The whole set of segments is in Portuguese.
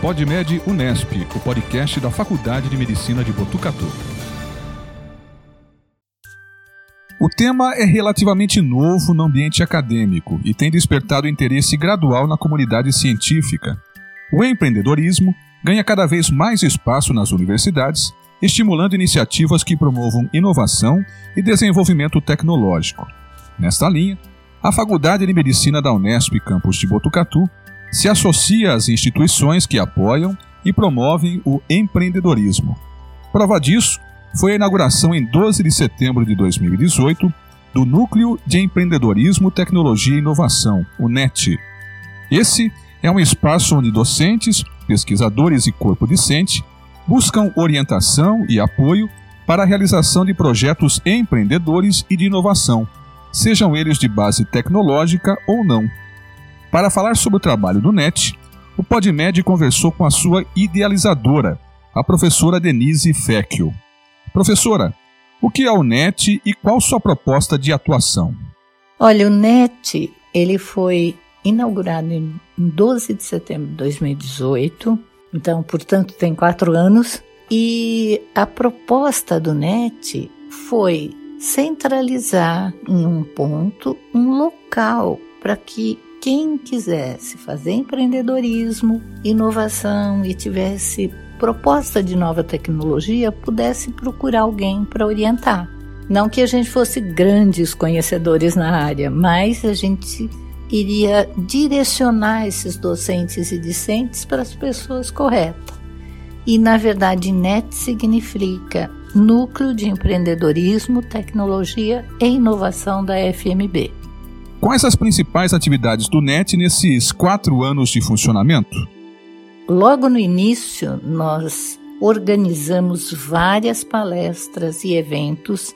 PodMed Unesp, o podcast da Faculdade de Medicina de Botucatu. O tema é relativamente novo no ambiente acadêmico e tem despertado interesse gradual na comunidade científica. O empreendedorismo ganha cada vez mais espaço nas universidades, estimulando iniciativas que promovam inovação e desenvolvimento tecnológico. Nesta linha, a Faculdade de Medicina da Unesp Campus de Botucatu se associa às instituições que apoiam e promovem o empreendedorismo. Prova disso foi a inauguração em 12 de setembro de 2018 do Núcleo de Empreendedorismo, Tecnologia e Inovação, o NET. Esse é um espaço onde docentes, pesquisadores e corpo docente buscam orientação e apoio para a realização de projetos empreendedores e de inovação, sejam eles de base tecnológica ou não. Para falar sobre o trabalho do NET, o PodMed conversou com a sua idealizadora, a professora Denise Fecchio. Professora, o que é o NET e qual sua proposta de atuação? Olha, o NET ele foi inaugurado em 12 de setembro de 2018, então, portanto, tem quatro anos. E a proposta do NET foi centralizar em um ponto um local para que quem quisesse fazer empreendedorismo, inovação e tivesse proposta de nova tecnologia pudesse procurar alguém para orientar. Não que a gente fosse grandes conhecedores na área, mas a gente iria direcionar esses docentes e discentes para as pessoas corretas. E na verdade, NET significa Núcleo de Empreendedorismo, Tecnologia e Inovação da FMB. Quais as principais atividades do NET nesses quatro anos de funcionamento? Logo no início, nós organizamos várias palestras e eventos,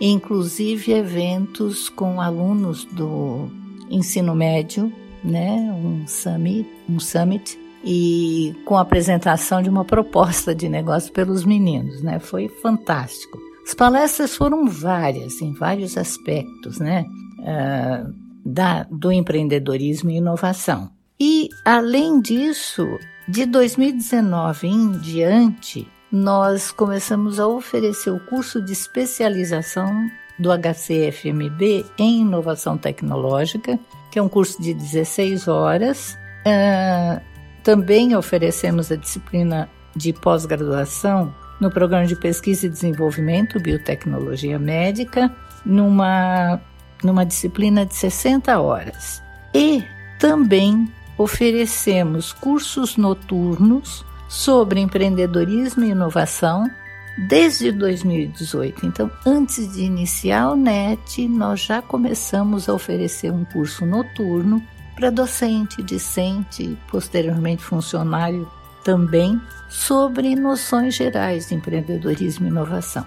inclusive eventos com alunos do ensino médio, né, um summit, um summit e com a apresentação de uma proposta de negócio pelos meninos, né? Foi fantástico. As palestras foram várias, em vários aspectos, né? Uh, da, do empreendedorismo e inovação. E, além disso, de 2019 em diante, nós começamos a oferecer o curso de especialização do HCFMB em inovação tecnológica, que é um curso de 16 horas. Uh, também oferecemos a disciplina de pós-graduação no programa de pesquisa e desenvolvimento biotecnologia médica, numa, numa disciplina de 60 horas. E também oferecemos cursos noturnos sobre empreendedorismo e inovação desde 2018. Então, antes de iniciar o NET, nós já começamos a oferecer um curso noturno para docente, discente e posteriormente funcionário também sobre noções gerais de empreendedorismo e inovação.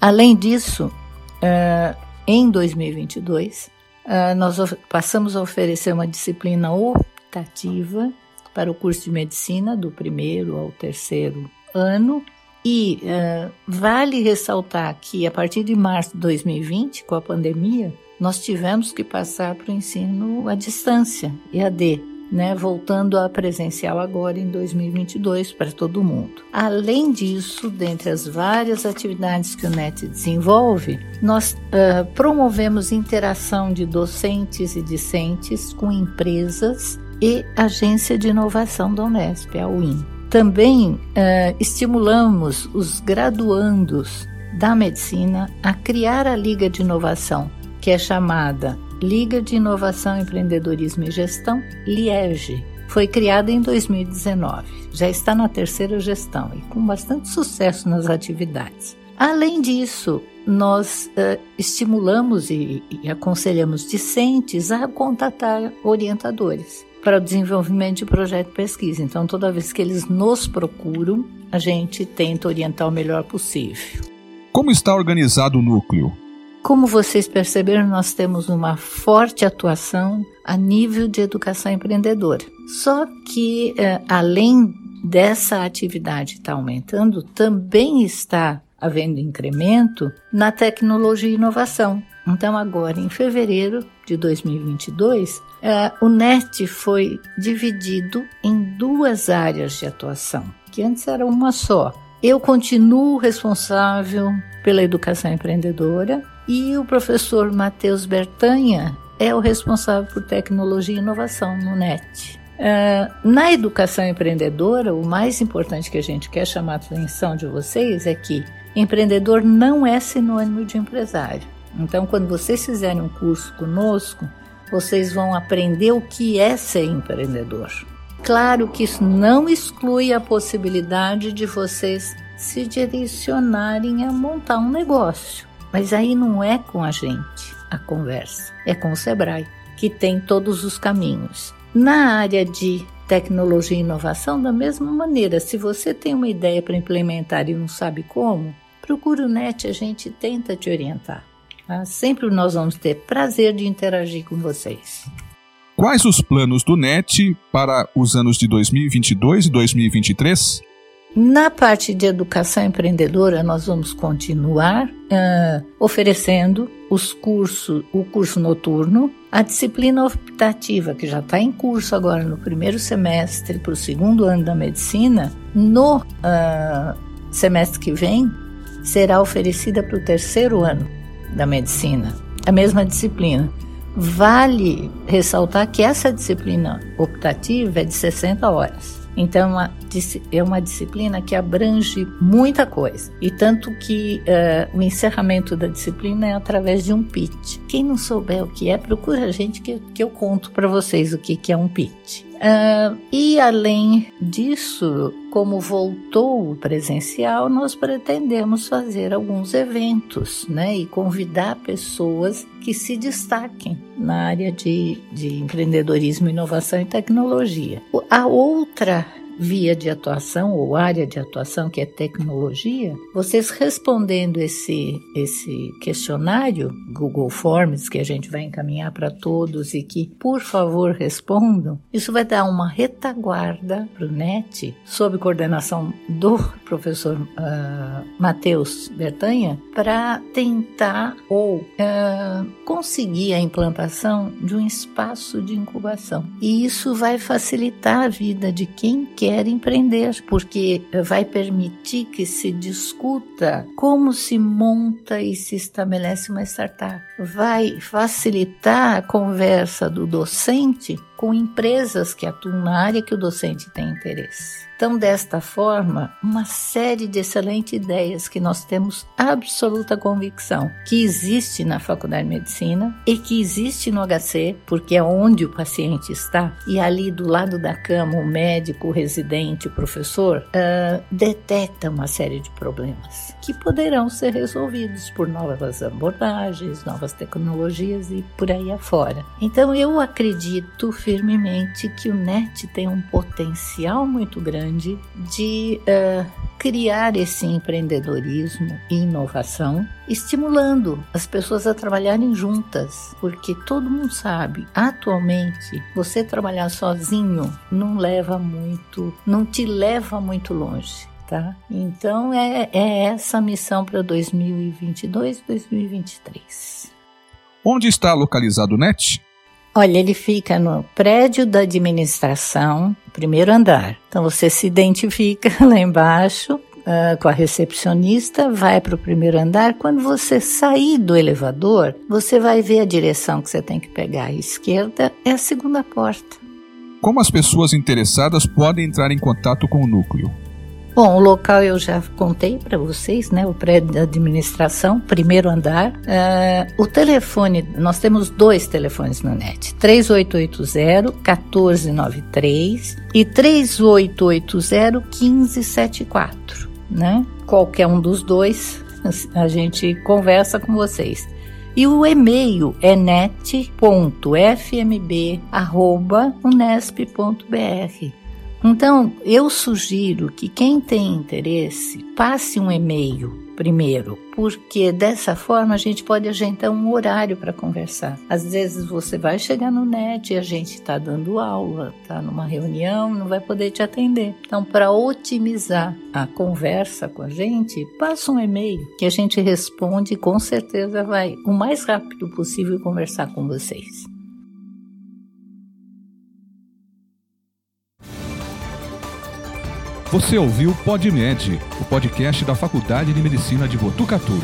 Além disso, uh, em 2022, uh, nós passamos a oferecer uma disciplina optativa para o curso de medicina do primeiro ao terceiro ano. E uh, vale ressaltar que a partir de março de 2020, com a pandemia, nós tivemos que passar para o ensino à distância, EAD, né, voltando a presencial agora em 2022 para todo mundo. Além disso, dentre as várias atividades que o NET desenvolve, nós uh, promovemos interação de docentes e discentes com empresas e agência de inovação da Unesp, a UIN. Também uh, estimulamos os graduandos da medicina a criar a Liga de Inovação, que é chamada Liga de Inovação, Empreendedorismo e Gestão, LIEGE. Foi criada em 2019, já está na terceira gestão e com bastante sucesso nas atividades. Além disso, nós uh, estimulamos e, e aconselhamos discentes a contatar orientadores para o desenvolvimento de projeto de pesquisa. Então, toda vez que eles nos procuram, a gente tenta orientar o melhor possível. Como está organizado o núcleo? Como vocês perceberam, nós temos uma forte atuação a nível de educação empreendedora. Só que, eh, além dessa atividade estar tá aumentando, também está havendo incremento na tecnologia e inovação. Então, agora, em fevereiro, de 2022, uh, o NET foi dividido em duas áreas de atuação, que antes era uma só. Eu continuo responsável pela educação empreendedora e o professor Matheus Bertanha é o responsável por tecnologia e inovação no NET. Uh, na educação empreendedora, o mais importante que a gente quer chamar a atenção de vocês é que empreendedor não é sinônimo de empresário. Então, quando vocês fizerem um curso conosco, vocês vão aprender o que é ser empreendedor. Claro que isso não exclui a possibilidade de vocês se direcionarem a montar um negócio. Mas aí não é com a gente a conversa, é com o Sebrae, que tem todos os caminhos. Na área de tecnologia e inovação, da mesma maneira, se você tem uma ideia para implementar e não sabe como, procure o NET, a gente tenta te orientar. Tá? Sempre nós vamos ter prazer de interagir com vocês. Quais os planos do NET para os anos de 2022 e 2023? Na parte de educação empreendedora, nós vamos continuar uh, oferecendo os cursos, o curso noturno, a disciplina optativa, que já está em curso agora no primeiro semestre para o segundo ano da medicina, no uh, semestre que vem, será oferecida para o terceiro ano da medicina, a mesma disciplina. Vale ressaltar que essa disciplina optativa é de 60 horas. Então, é uma disciplina que abrange muita coisa. E tanto que uh, o encerramento da disciplina é através de um pitch. Quem não souber o que é, procura a gente que, que eu conto para vocês o que, que é um pitch. Uh, e além disso, como voltou o presencial, nós pretendemos fazer alguns eventos, né? E convidar pessoas que se destaquem na área de, de empreendedorismo, inovação e tecnologia. A outra via de atuação ou área de atuação, que é tecnologia, vocês respondendo esse, esse questionário, Google Forms, que a gente vai encaminhar para todos e que, por favor, respondam, isso vai dar uma retaguarda para o NET, sob coordenação do professor uh, Matheus Bertanha, para tentar ou uh, conseguir a implantação de um espaço de incubação. E isso vai facilitar a vida de quem quer quer empreender, porque vai permitir que se discuta como se monta e se estabelece uma startup. Vai facilitar a conversa do docente com empresas que atuam na área que o docente tem interesse. Então, desta forma, uma série de excelentes ideias que nós temos absoluta convicção que existe na Faculdade de Medicina e que existe no HC, porque é onde o paciente está, e ali do lado da cama, o médico, o residente, o professor, uh, detecta uma série de problemas que poderão ser resolvidos por novas abordagens, novas tecnologias e por aí afora. Então, eu acredito firmemente que o NET tem um potencial muito grande de uh, criar esse empreendedorismo e inovação, estimulando as pessoas a trabalharem juntas, porque todo mundo sabe, atualmente, você trabalhar sozinho não leva muito, não te leva muito longe. Tá? Então é, é essa a missão para 2022 e 2023. Onde está localizado o NET? Olha, ele fica no prédio da administração, primeiro andar. Então você se identifica lá embaixo uh, com a recepcionista, vai para o primeiro andar. Quando você sair do elevador, você vai ver a direção que você tem que pegar. À esquerda é a segunda porta. Como as pessoas interessadas podem entrar em contato com o núcleo? Bom, o local eu já contei para vocês, né? O prédio da administração, primeiro andar. Uh, o telefone, nós temos dois telefones no net: 3880-1493 e 3880-1574, né? Qualquer um dos dois, a gente conversa com vocês. E o e-mail é net.fmb.unesp.br. Então, eu sugiro que quem tem interesse passe um e-mail primeiro, porque dessa forma a gente pode agendar um horário para conversar. Às vezes você vai chegar no net e a gente está dando aula, está numa reunião, não vai poder te atender. Então, para otimizar a conversa com a gente, passa um e-mail que a gente responde e com certeza vai o mais rápido possível conversar com vocês. Você ouviu PodMed, o podcast da Faculdade de Medicina de Botucatu.